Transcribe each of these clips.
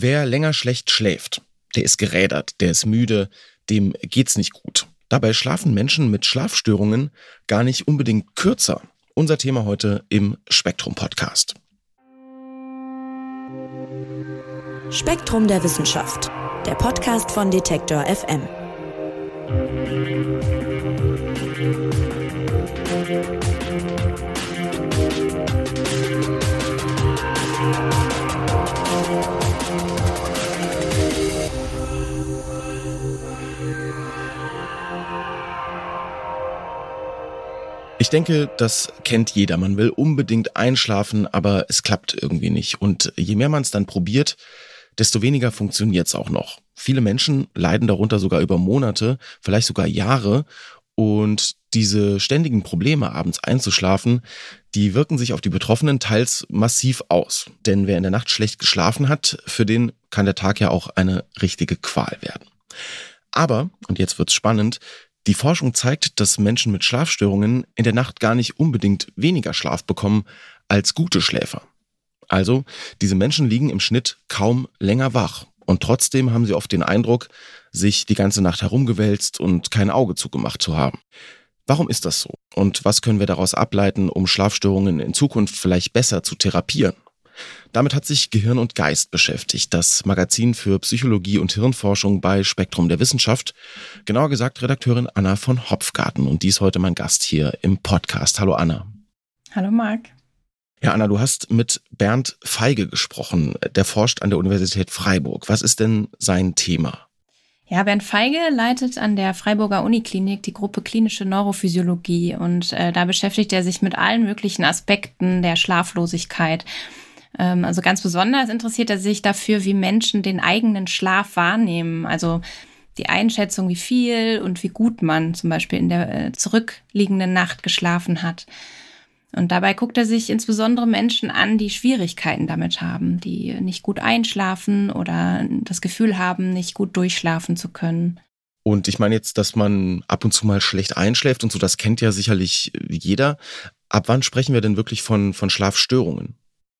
Wer länger schlecht schläft, der ist gerädert, der ist müde, dem geht's nicht gut. Dabei schlafen Menschen mit Schlafstörungen gar nicht unbedingt kürzer. Unser Thema heute im Spektrum Podcast. Spektrum der Wissenschaft, der Podcast von Detektor FM. Ich denke, das kennt jeder. Man will unbedingt einschlafen, aber es klappt irgendwie nicht. Und je mehr man es dann probiert, desto weniger funktioniert es auch noch. Viele Menschen leiden darunter sogar über Monate, vielleicht sogar Jahre. Und diese ständigen Probleme, abends einzuschlafen, die wirken sich auf die Betroffenen teils massiv aus. Denn wer in der Nacht schlecht geschlafen hat, für den kann der Tag ja auch eine richtige Qual werden. Aber, und jetzt wird's spannend, die Forschung zeigt, dass Menschen mit Schlafstörungen in der Nacht gar nicht unbedingt weniger Schlaf bekommen als gute Schläfer. Also, diese Menschen liegen im Schnitt kaum länger wach und trotzdem haben sie oft den Eindruck, sich die ganze Nacht herumgewälzt und kein Auge zugemacht zu haben. Warum ist das so? Und was können wir daraus ableiten, um Schlafstörungen in Zukunft vielleicht besser zu therapieren? Damit hat sich Gehirn und Geist beschäftigt, das Magazin für Psychologie und Hirnforschung bei Spektrum der Wissenschaft. Genauer gesagt Redakteurin Anna von Hopfgarten und die ist heute mein Gast hier im Podcast. Hallo Anna. Hallo Marc. Ja, Anna, du hast mit Bernd Feige gesprochen. Der forscht an der Universität Freiburg. Was ist denn sein Thema? Ja, Bernd Feige leitet an der Freiburger Uniklinik die Gruppe Klinische Neurophysiologie und äh, da beschäftigt er sich mit allen möglichen Aspekten der Schlaflosigkeit. Ähm, also ganz besonders interessiert er sich dafür, wie Menschen den eigenen Schlaf wahrnehmen. Also die Einschätzung, wie viel und wie gut man zum Beispiel in der äh, zurückliegenden Nacht geschlafen hat. Und dabei guckt er sich insbesondere Menschen an, die Schwierigkeiten damit haben, die nicht gut einschlafen oder das Gefühl haben, nicht gut durchschlafen zu können. Und ich meine jetzt, dass man ab und zu mal schlecht einschläft und so, das kennt ja sicherlich jeder. Ab wann sprechen wir denn wirklich von, von Schlafstörungen?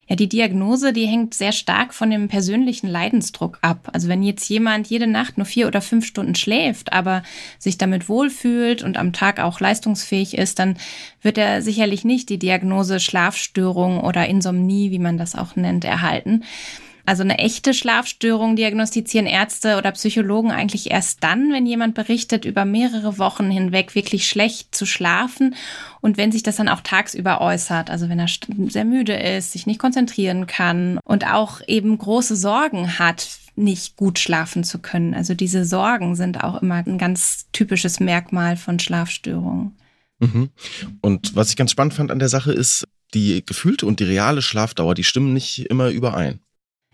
Ja, die Diagnose, die hängt sehr stark von dem persönlichen Leidensdruck ab. Also wenn jetzt jemand jede Nacht nur vier oder fünf Stunden schläft, aber sich damit wohlfühlt und am Tag auch leistungsfähig ist, dann wird er sicherlich nicht die Diagnose Schlafstörung oder Insomnie, wie man das auch nennt, erhalten. Also eine echte Schlafstörung diagnostizieren Ärzte oder Psychologen eigentlich erst dann, wenn jemand berichtet, über mehrere Wochen hinweg wirklich schlecht zu schlafen und wenn sich das dann auch tagsüber äußert. Also wenn er sehr müde ist, sich nicht konzentrieren kann und auch eben große Sorgen hat, nicht gut schlafen zu können. Also diese Sorgen sind auch immer ein ganz typisches Merkmal von Schlafstörungen. Mhm. Und was ich ganz spannend fand an der Sache ist, die gefühlte und die reale Schlafdauer, die stimmen nicht immer überein.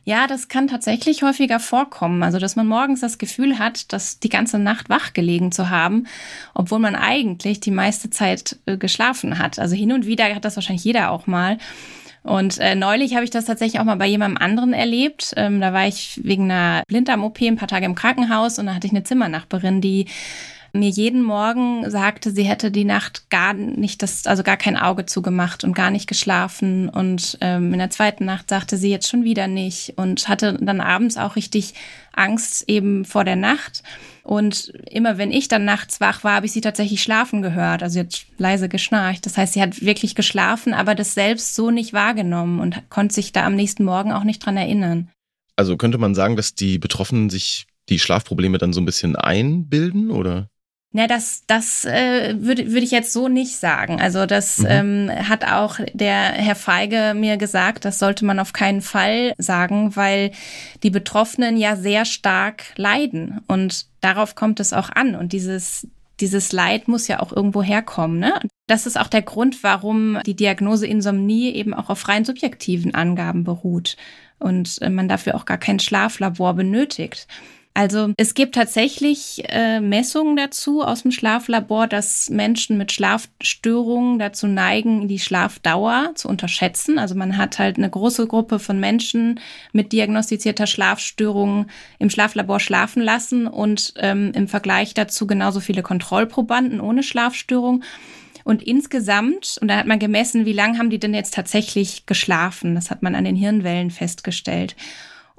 Ja, das kann tatsächlich häufiger vorkommen. Also, dass man morgens das Gefühl hat, dass die ganze Nacht wach gelegen zu haben, obwohl man eigentlich die meiste Zeit äh, geschlafen hat. Also hin und wieder hat das wahrscheinlich jeder auch mal. Und äh, neulich habe ich das tatsächlich auch mal bei jemandem anderen erlebt. Ähm, da war ich wegen einer Blinddarm-OP ein paar Tage im Krankenhaus und da hatte ich eine Zimmernachbarin, die mir jeden Morgen sagte, sie hätte die Nacht gar nicht das, also gar kein Auge zugemacht und gar nicht geschlafen. Und ähm, in der zweiten Nacht sagte sie jetzt schon wieder nicht und hatte dann abends auch richtig Angst eben vor der Nacht. Und immer wenn ich dann nachts wach war, habe ich sie tatsächlich schlafen gehört. Also hat leise geschnarcht. Das heißt, sie hat wirklich geschlafen, aber das selbst so nicht wahrgenommen und konnte sich da am nächsten Morgen auch nicht dran erinnern. Also könnte man sagen, dass die Betroffenen sich die Schlafprobleme dann so ein bisschen einbilden, oder? Na, das, das äh, würde würd ich jetzt so nicht sagen. Also das mhm. ähm, hat auch der Herr Feige mir gesagt, das sollte man auf keinen Fall sagen, weil die Betroffenen ja sehr stark leiden und darauf kommt es auch an. Und dieses, dieses Leid muss ja auch irgendwo herkommen. Ne? Das ist auch der Grund, warum die Diagnose Insomnie eben auch auf rein subjektiven Angaben beruht und äh, man dafür auch gar kein Schlaflabor benötigt. Also es gibt tatsächlich äh, Messungen dazu aus dem Schlaflabor, dass Menschen mit Schlafstörungen dazu neigen, die Schlafdauer zu unterschätzen. Also man hat halt eine große Gruppe von Menschen mit diagnostizierter Schlafstörung im Schlaflabor schlafen lassen und ähm, im Vergleich dazu genauso viele Kontrollprobanden ohne Schlafstörung. Und insgesamt, und da hat man gemessen, wie lange haben die denn jetzt tatsächlich geschlafen? Das hat man an den Hirnwellen festgestellt.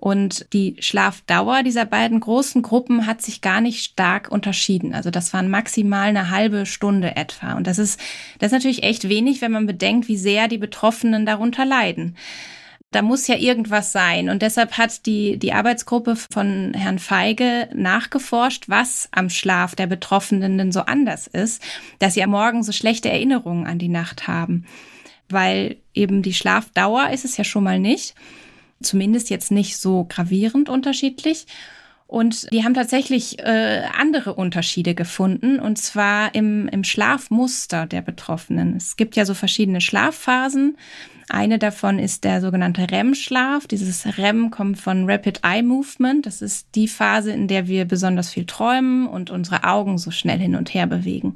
Und die Schlafdauer dieser beiden großen Gruppen hat sich gar nicht stark unterschieden. Also das waren maximal eine halbe Stunde etwa. Und das ist, das ist natürlich echt wenig, wenn man bedenkt, wie sehr die Betroffenen darunter leiden. Da muss ja irgendwas sein. Und deshalb hat die, die Arbeitsgruppe von Herrn Feige nachgeforscht, was am Schlaf der Betroffenen denn so anders ist, dass sie am Morgen so schlechte Erinnerungen an die Nacht haben. Weil eben die Schlafdauer ist es ja schon mal nicht zumindest jetzt nicht so gravierend unterschiedlich. Und die haben tatsächlich äh, andere Unterschiede gefunden, und zwar im, im Schlafmuster der Betroffenen. Es gibt ja so verschiedene Schlafphasen. Eine davon ist der sogenannte REM-Schlaf. Dieses REM kommt von Rapid Eye Movement. Das ist die Phase, in der wir besonders viel träumen und unsere Augen so schnell hin und her bewegen.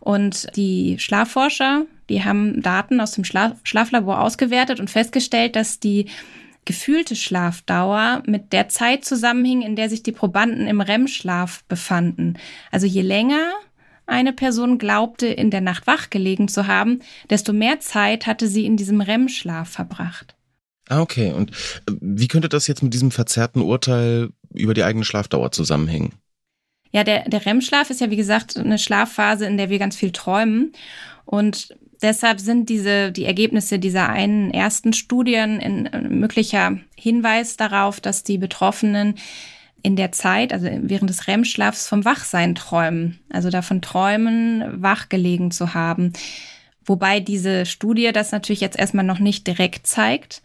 Und die Schlafforscher, die haben Daten aus dem Schlaf Schlaflabor ausgewertet und festgestellt, dass die gefühlte Schlafdauer mit der Zeit zusammenhing, in der sich die Probanden im REM-Schlaf befanden. Also je länger eine Person glaubte, in der Nacht wach gelegen zu haben, desto mehr Zeit hatte sie in diesem REM-Schlaf verbracht. Ah, okay. Und äh, wie könnte das jetzt mit diesem verzerrten Urteil über die eigene Schlafdauer zusammenhängen? Ja, der, der REM-Schlaf ist ja, wie gesagt, eine Schlafphase, in der wir ganz viel träumen. Und deshalb sind diese, die Ergebnisse dieser einen ersten Studien ein äh, möglicher Hinweis darauf, dass die Betroffenen in der Zeit, also während des REM-Schlafs vom Wachsein träumen, also davon träumen, wach gelegen zu haben. Wobei diese Studie das natürlich jetzt erstmal noch nicht direkt zeigt.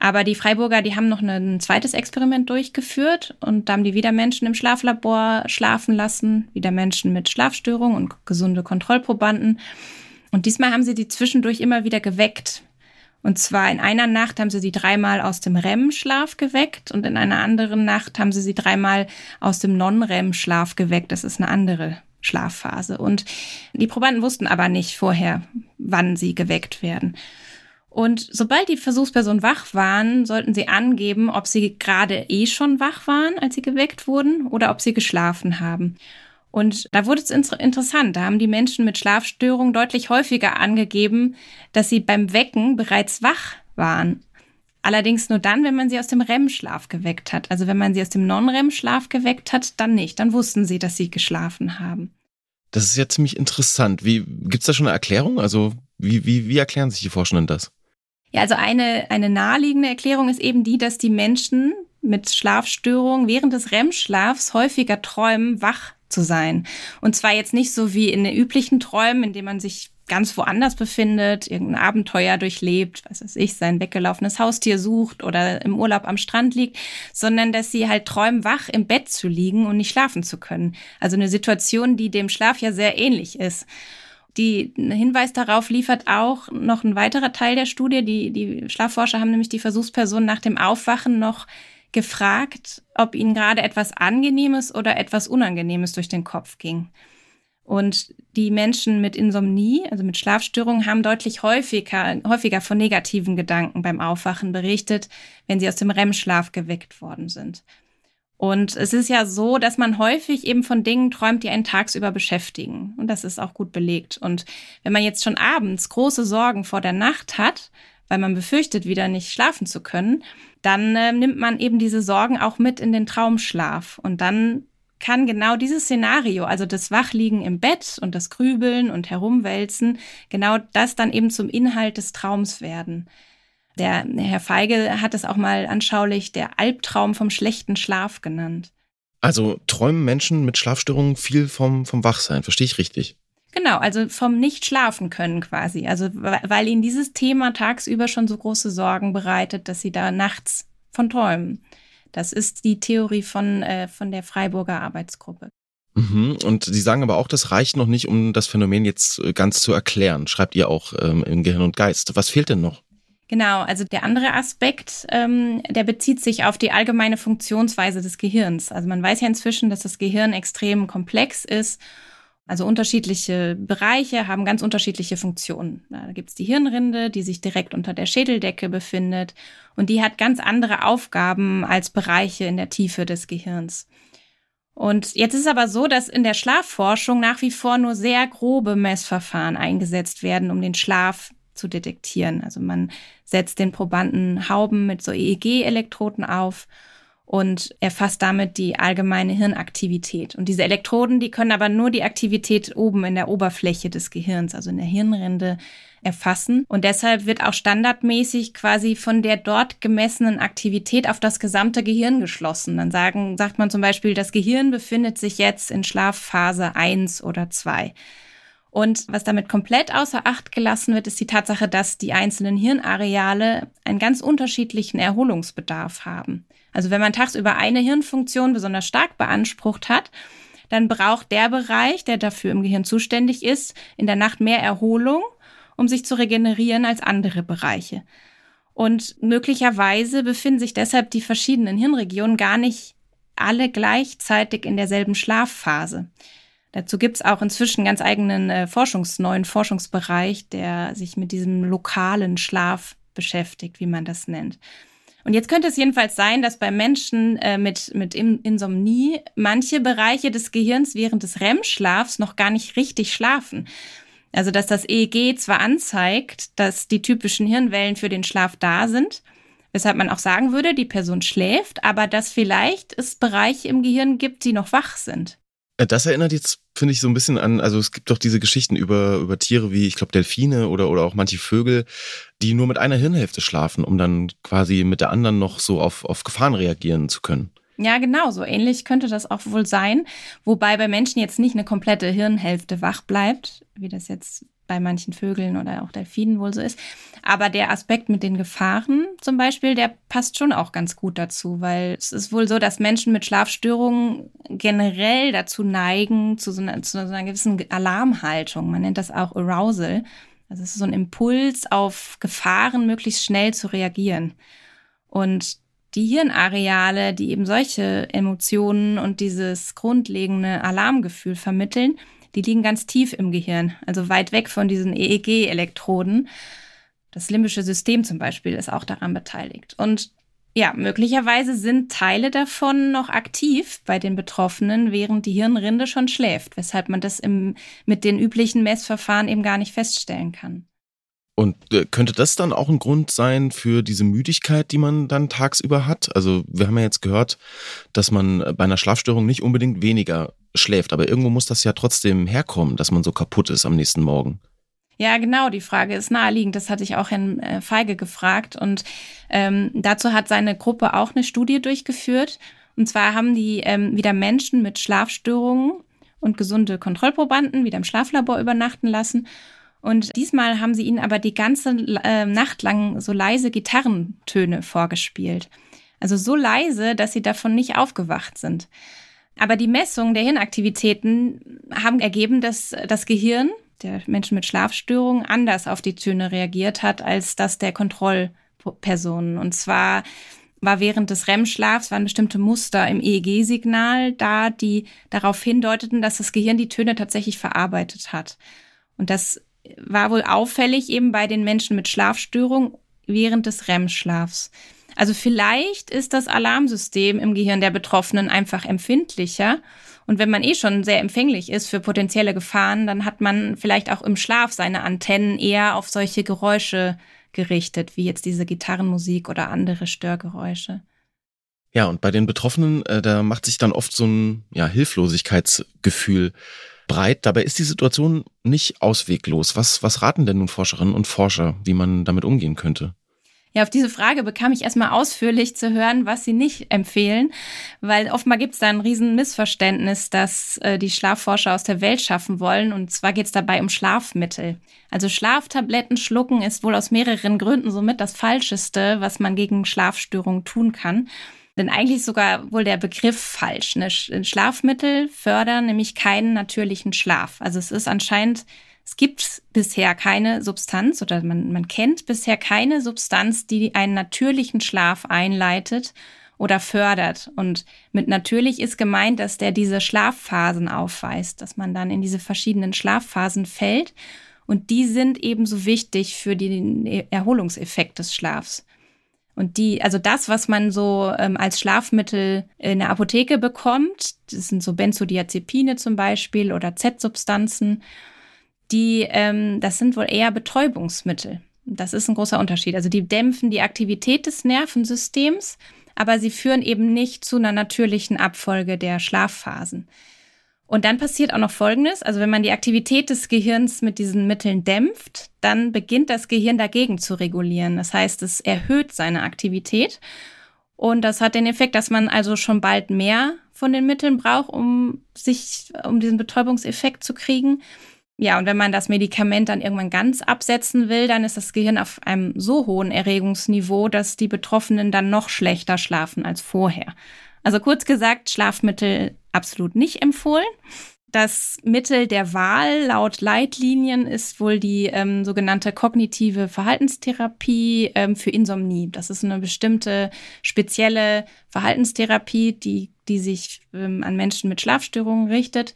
Aber die Freiburger, die haben noch ein zweites Experiment durchgeführt und da haben die wieder Menschen im Schlaflabor schlafen lassen, wieder Menschen mit Schlafstörungen und gesunde Kontrollprobanden. Und diesmal haben sie die zwischendurch immer wieder geweckt. Und zwar in einer Nacht haben sie sie dreimal aus dem REM-Schlaf geweckt und in einer anderen Nacht haben sie sie dreimal aus dem Non-REM-Schlaf geweckt. Das ist eine andere Schlafphase. Und die Probanden wussten aber nicht vorher, wann sie geweckt werden. Und sobald die Versuchspersonen wach waren, sollten sie angeben, ob sie gerade eh schon wach waren, als sie geweckt wurden, oder ob sie geschlafen haben. Und da wurde es interessant. Da haben die Menschen mit Schlafstörungen deutlich häufiger angegeben, dass sie beim Wecken bereits wach waren. Allerdings nur dann, wenn man sie aus dem REM-Schlaf geweckt hat. Also wenn man sie aus dem Non-REM-Schlaf geweckt hat, dann nicht. Dann wussten sie, dass sie geschlafen haben. Das ist ja ziemlich interessant. Wie gibt's da schon eine Erklärung? Also wie, wie, wie erklären sich die Forschenden das? Ja, also eine, eine naheliegende Erklärung ist eben die, dass die Menschen mit Schlafstörungen während des REM-Schlafs häufiger träumen, wach zu sein. Und zwar jetzt nicht so wie in den üblichen Träumen, in denen man sich ganz woanders befindet, irgendein Abenteuer durchlebt, was weiß ich, sein weggelaufenes Haustier sucht oder im Urlaub am Strand liegt, sondern dass sie halt träumen, wach im Bett zu liegen und nicht schlafen zu können. Also eine Situation, die dem Schlaf ja sehr ähnlich ist. Die Hinweis darauf liefert auch noch ein weiterer Teil der Studie. Die, die Schlafforscher haben nämlich die Versuchspersonen nach dem Aufwachen noch gefragt, ob ihnen gerade etwas Angenehmes oder etwas Unangenehmes durch den Kopf ging. Und die Menschen mit Insomnie, also mit Schlafstörungen, haben deutlich häufiger, häufiger von negativen Gedanken beim Aufwachen berichtet, wenn sie aus dem REM-Schlaf geweckt worden sind. Und es ist ja so, dass man häufig eben von Dingen träumt, die einen tagsüber beschäftigen. Und das ist auch gut belegt. Und wenn man jetzt schon abends große Sorgen vor der Nacht hat, weil man befürchtet, wieder nicht schlafen zu können, dann äh, nimmt man eben diese Sorgen auch mit in den Traumschlaf. Und dann kann genau dieses Szenario, also das Wachliegen im Bett und das Grübeln und Herumwälzen, genau das dann eben zum Inhalt des Traums werden. Der Herr Feige hat es auch mal anschaulich der Albtraum vom schlechten Schlaf genannt. Also träumen Menschen mit Schlafstörungen viel vom, vom Wachsein, verstehe ich richtig? Genau, also vom nicht schlafen können quasi. Also weil ihnen dieses Thema tagsüber schon so große Sorgen bereitet, dass sie da nachts von träumen. Das ist die Theorie von, äh, von der Freiburger Arbeitsgruppe. Mhm. Und Sie sagen aber auch, das reicht noch nicht, um das Phänomen jetzt äh, ganz zu erklären, schreibt ihr auch ähm, im Gehirn und Geist. Was fehlt denn noch? Genau, also der andere Aspekt, ähm, der bezieht sich auf die allgemeine Funktionsweise des Gehirns. Also man weiß ja inzwischen, dass das Gehirn extrem komplex ist also unterschiedliche Bereiche haben ganz unterschiedliche Funktionen. Da gibt's die Hirnrinde, die sich direkt unter der Schädeldecke befindet und die hat ganz andere Aufgaben als Bereiche in der Tiefe des Gehirns. Und jetzt ist aber so, dass in der Schlafforschung nach wie vor nur sehr grobe Messverfahren eingesetzt werden, um den Schlaf zu detektieren. Also man setzt den Probanden Hauben mit so EEG-Elektroden auf und erfasst damit die allgemeine Hirnaktivität. Und diese Elektroden, die können aber nur die Aktivität oben in der Oberfläche des Gehirns, also in der Hirnrinde, erfassen. Und deshalb wird auch standardmäßig quasi von der dort gemessenen Aktivität auf das gesamte Gehirn geschlossen. Dann sagen, sagt man zum Beispiel, das Gehirn befindet sich jetzt in Schlafphase 1 oder 2. Und was damit komplett außer Acht gelassen wird, ist die Tatsache, dass die einzelnen Hirnareale einen ganz unterschiedlichen Erholungsbedarf haben. Also wenn man tagsüber eine Hirnfunktion besonders stark beansprucht hat, dann braucht der Bereich, der dafür im Gehirn zuständig ist, in der Nacht mehr Erholung, um sich zu regenerieren als andere Bereiche. Und möglicherweise befinden sich deshalb die verschiedenen Hirnregionen gar nicht alle gleichzeitig in derselben Schlafphase. Dazu gibt es auch inzwischen ganz eigenen äh, Forschungs-, neuen Forschungsbereich, der sich mit diesem lokalen Schlaf beschäftigt, wie man das nennt. Und jetzt könnte es jedenfalls sein, dass bei Menschen äh, mit, mit Insomnie manche Bereiche des Gehirns während des REM-Schlafs noch gar nicht richtig schlafen. Also dass das EEG zwar anzeigt, dass die typischen Hirnwellen für den Schlaf da sind, weshalb man auch sagen würde, die Person schläft, aber dass vielleicht es Bereiche im Gehirn gibt, die noch wach sind. Äh, das erinnert jetzt, finde ich, so ein bisschen an, also es gibt doch diese Geschichten über, über Tiere wie, ich glaube, Delfine oder, oder auch manche Vögel, die nur mit einer Hirnhälfte schlafen, um dann quasi mit der anderen noch so auf, auf Gefahren reagieren zu können. Ja, genau, so ähnlich könnte das auch wohl sein. Wobei bei Menschen jetzt nicht eine komplette Hirnhälfte wach bleibt, wie das jetzt bei manchen Vögeln oder auch Delfinen wohl so ist. Aber der Aspekt mit den Gefahren zum Beispiel, der passt schon auch ganz gut dazu, weil es ist wohl so, dass Menschen mit Schlafstörungen generell dazu neigen, zu so einer, zu einer gewissen Alarmhaltung. Man nennt das auch Arousal. Also es ist so ein Impuls auf Gefahren, möglichst schnell zu reagieren. Und die Hirnareale, die eben solche Emotionen und dieses grundlegende Alarmgefühl vermitteln, die liegen ganz tief im Gehirn, also weit weg von diesen EEG-Elektroden. Das limbische System zum Beispiel ist auch daran beteiligt. Und ja, möglicherweise sind Teile davon noch aktiv bei den Betroffenen, während die Hirnrinde schon schläft, weshalb man das im, mit den üblichen Messverfahren eben gar nicht feststellen kann. Und äh, könnte das dann auch ein Grund sein für diese Müdigkeit, die man dann tagsüber hat? Also wir haben ja jetzt gehört, dass man bei einer Schlafstörung nicht unbedingt weniger schläft, aber irgendwo muss das ja trotzdem herkommen, dass man so kaputt ist am nächsten Morgen. Ja, genau, die Frage ist naheliegend. Das hatte ich auch Herrn äh, Feige gefragt. Und ähm, dazu hat seine Gruppe auch eine Studie durchgeführt. Und zwar haben die ähm, wieder Menschen mit Schlafstörungen und gesunde Kontrollprobanden wieder im Schlaflabor übernachten lassen. Und diesmal haben sie ihnen aber die ganze äh, Nacht lang so leise Gitarrentöne vorgespielt. Also so leise, dass sie davon nicht aufgewacht sind. Aber die Messungen der Hirnaktivitäten haben ergeben, dass das Gehirn der Menschen mit Schlafstörungen anders auf die Töne reagiert hat als das der Kontrollpersonen. Und zwar war während des REM-Schlafs waren bestimmte Muster im EEG-Signal da, die darauf hindeuteten, dass das Gehirn die Töne tatsächlich verarbeitet hat. Und das war wohl auffällig eben bei den Menschen mit Schlafstörungen während des REM-Schlafs. Also vielleicht ist das Alarmsystem im Gehirn der Betroffenen einfach empfindlicher. Und wenn man eh schon sehr empfänglich ist für potenzielle Gefahren, dann hat man vielleicht auch im Schlaf seine Antennen eher auf solche Geräusche gerichtet, wie jetzt diese Gitarrenmusik oder andere Störgeräusche. Ja, und bei den Betroffenen, äh, da macht sich dann oft so ein ja, Hilflosigkeitsgefühl breit. Dabei ist die Situation nicht ausweglos. Was, was raten denn nun Forscherinnen und Forscher, wie man damit umgehen könnte? Ja, auf diese Frage bekam ich erstmal ausführlich zu hören, was sie nicht empfehlen, weil oftmal gibt es da ein riesen Missverständnis, dass äh, die Schlafforscher aus der Welt schaffen wollen. Und zwar geht es dabei um Schlafmittel. Also Schlaftabletten schlucken ist wohl aus mehreren Gründen somit das Falscheste, was man gegen Schlafstörungen tun kann. Denn eigentlich sogar wohl der Begriff falsch. Ne? Schlafmittel fördern nämlich keinen natürlichen Schlaf. Also es ist anscheinend es gibt bisher keine Substanz oder man, man kennt bisher keine Substanz, die einen natürlichen Schlaf einleitet oder fördert. Und mit natürlich ist gemeint, dass der diese Schlafphasen aufweist, dass man dann in diese verschiedenen Schlafphasen fällt. Und die sind ebenso wichtig für den Erholungseffekt des Schlafs. Und die, also das, was man so ähm, als Schlafmittel in der Apotheke bekommt, das sind so Benzodiazepine zum Beispiel oder Z-Substanzen die, ähm, das sind wohl eher Betäubungsmittel. Das ist ein großer Unterschied. Also die dämpfen die Aktivität des Nervensystems, aber sie führen eben nicht zu einer natürlichen Abfolge der Schlafphasen. Und dann passiert auch noch Folgendes. Also wenn man die Aktivität des Gehirns mit diesen Mitteln dämpft, dann beginnt das Gehirn dagegen zu regulieren. Das heißt, es erhöht seine Aktivität. Und das hat den Effekt, dass man also schon bald mehr von den Mitteln braucht, um sich, um diesen Betäubungseffekt zu kriegen. Ja, und wenn man das Medikament dann irgendwann ganz absetzen will, dann ist das Gehirn auf einem so hohen Erregungsniveau, dass die Betroffenen dann noch schlechter schlafen als vorher. Also kurz gesagt, Schlafmittel absolut nicht empfohlen. Das Mittel der Wahl laut Leitlinien ist wohl die ähm, sogenannte kognitive Verhaltenstherapie ähm, für Insomnie. Das ist eine bestimmte spezielle Verhaltenstherapie, die, die sich ähm, an Menschen mit Schlafstörungen richtet.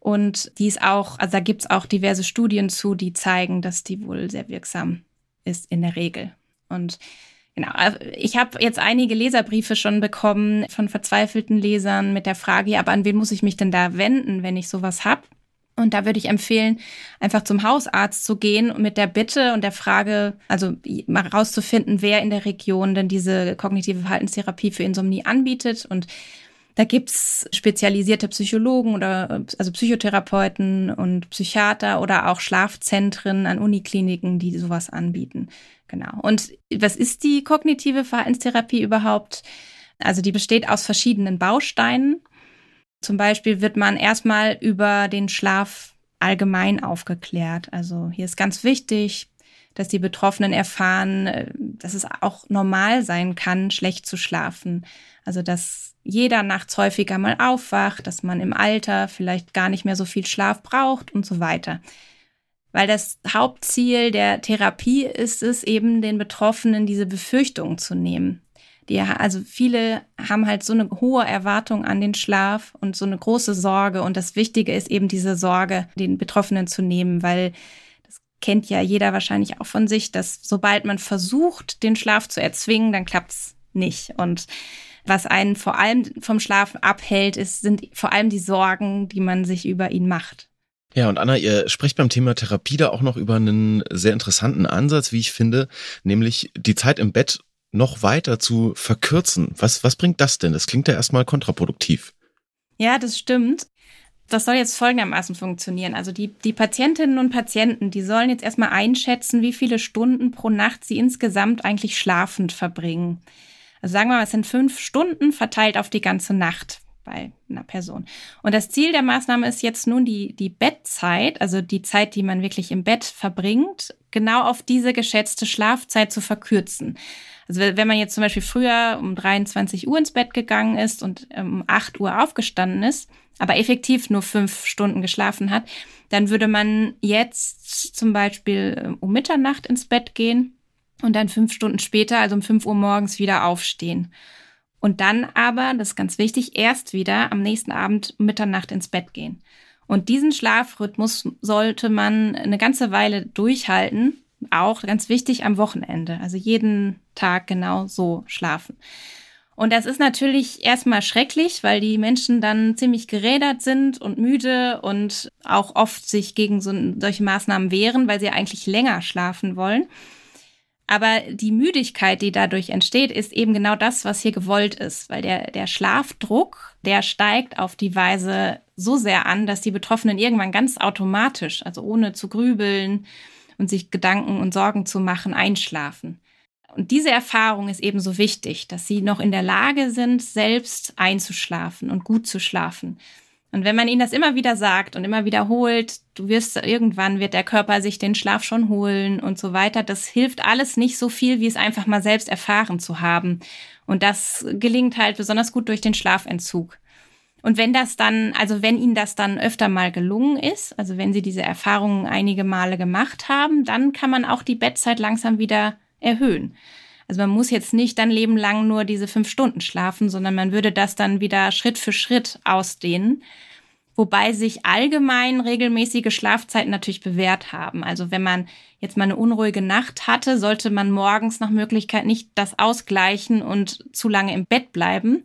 Und die ist auch, also da gibt's auch diverse Studien zu, die zeigen, dass die wohl sehr wirksam ist in der Regel. Und Genau. Also ich habe jetzt einige Leserbriefe schon bekommen von verzweifelten Lesern mit der Frage, ja, aber an wen muss ich mich denn da wenden, wenn ich sowas hab? Und da würde ich empfehlen, einfach zum Hausarzt zu gehen und mit der Bitte und der Frage, also mal rauszufinden, wer in der Region denn diese kognitive Verhaltenstherapie für Insomnie anbietet. Und da gibt's spezialisierte Psychologen oder also Psychotherapeuten und Psychiater oder auch Schlafzentren an Unikliniken, die sowas anbieten. Genau. Und was ist die kognitive Verhaltenstherapie überhaupt? Also die besteht aus verschiedenen Bausteinen. Zum Beispiel wird man erstmal über den Schlaf allgemein aufgeklärt. Also hier ist ganz wichtig, dass die Betroffenen erfahren, äh, dass es auch normal sein kann, schlecht zu schlafen. Also dass jeder nachts häufiger mal aufwacht, dass man im Alter vielleicht gar nicht mehr so viel Schlaf braucht und so weiter weil das Hauptziel der Therapie ist es eben, den Betroffenen diese Befürchtungen zu nehmen. Die, also viele haben halt so eine hohe Erwartung an den Schlaf und so eine große Sorge. Und das Wichtige ist eben diese Sorge, den Betroffenen zu nehmen, weil das kennt ja jeder wahrscheinlich auch von sich, dass sobald man versucht, den Schlaf zu erzwingen, dann klappt's nicht. Und was einen vor allem vom Schlafen abhält, ist, sind vor allem die Sorgen, die man sich über ihn macht. Ja, und Anna, ihr sprecht beim Thema Therapie da auch noch über einen sehr interessanten Ansatz, wie ich finde, nämlich die Zeit im Bett noch weiter zu verkürzen. Was, was bringt das denn? Das klingt ja erstmal kontraproduktiv. Ja, das stimmt. Das soll jetzt folgendermaßen funktionieren. Also die, die Patientinnen und Patienten, die sollen jetzt erstmal einschätzen, wie viele Stunden pro Nacht sie insgesamt eigentlich schlafend verbringen. Also sagen wir mal, es sind fünf Stunden verteilt auf die ganze Nacht bei einer Person. Und das Ziel der Maßnahme ist jetzt nun die, die Bettzeit, also die Zeit, die man wirklich im Bett verbringt, genau auf diese geschätzte Schlafzeit zu verkürzen. Also wenn man jetzt zum Beispiel früher um 23 Uhr ins Bett gegangen ist und um 8 Uhr aufgestanden ist, aber effektiv nur fünf Stunden geschlafen hat, dann würde man jetzt zum Beispiel ähm, um Mitternacht ins Bett gehen und dann fünf Stunden später, also um 5 Uhr morgens, wieder aufstehen. Und dann aber, das ist ganz wichtig, erst wieder am nächsten Abend Mitternacht ins Bett gehen. Und diesen Schlafrhythmus sollte man eine ganze Weile durchhalten, auch ganz wichtig am Wochenende, also jeden Tag genau so schlafen. Und das ist natürlich erstmal schrecklich, weil die Menschen dann ziemlich gerädert sind und müde und auch oft sich gegen so, solche Maßnahmen wehren, weil sie eigentlich länger schlafen wollen. Aber die Müdigkeit, die dadurch entsteht, ist eben genau das, was hier gewollt ist, weil der, der Schlafdruck, der steigt auf die Weise so sehr an, dass die Betroffenen irgendwann ganz automatisch, also ohne zu grübeln und sich Gedanken und Sorgen zu machen, einschlafen. Und diese Erfahrung ist eben so wichtig, dass sie noch in der Lage sind, selbst einzuschlafen und gut zu schlafen. Und wenn man ihnen das immer wieder sagt und immer wiederholt, du wirst irgendwann wird der Körper sich den Schlaf schon holen und so weiter, das hilft alles nicht so viel, wie es einfach mal selbst erfahren zu haben. Und das gelingt halt besonders gut durch den Schlafentzug. Und wenn das dann, also wenn ihnen das dann öfter mal gelungen ist, also wenn sie diese Erfahrungen einige Male gemacht haben, dann kann man auch die Bettzeit langsam wieder erhöhen. Also man muss jetzt nicht dann Leben lang nur diese fünf Stunden schlafen, sondern man würde das dann wieder Schritt für Schritt ausdehnen. Wobei sich allgemein regelmäßige Schlafzeiten natürlich bewährt haben. Also wenn man jetzt mal eine unruhige Nacht hatte, sollte man morgens nach Möglichkeit nicht das ausgleichen und zu lange im Bett bleiben,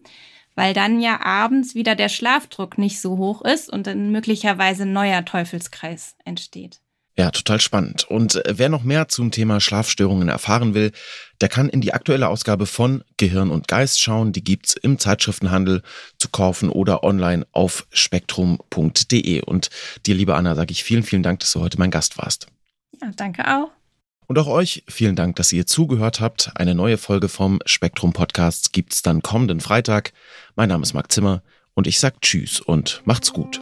weil dann ja abends wieder der Schlafdruck nicht so hoch ist und dann möglicherweise ein neuer Teufelskreis entsteht. Ja, total spannend. Und äh, wer noch mehr zum Thema Schlafstörungen erfahren will, der kann in die aktuelle Ausgabe von Gehirn und Geist schauen. Die gibt's im Zeitschriftenhandel zu kaufen oder online auf spektrum.de. Und dir, liebe Anna, sage ich vielen, vielen Dank, dass du heute mein Gast warst. Ja, danke auch. Und auch euch vielen Dank, dass ihr zugehört habt. Eine neue Folge vom Spektrum Podcast gibt's dann kommenden Freitag. Mein Name ist Marc Zimmer und ich sag Tschüss und macht's gut.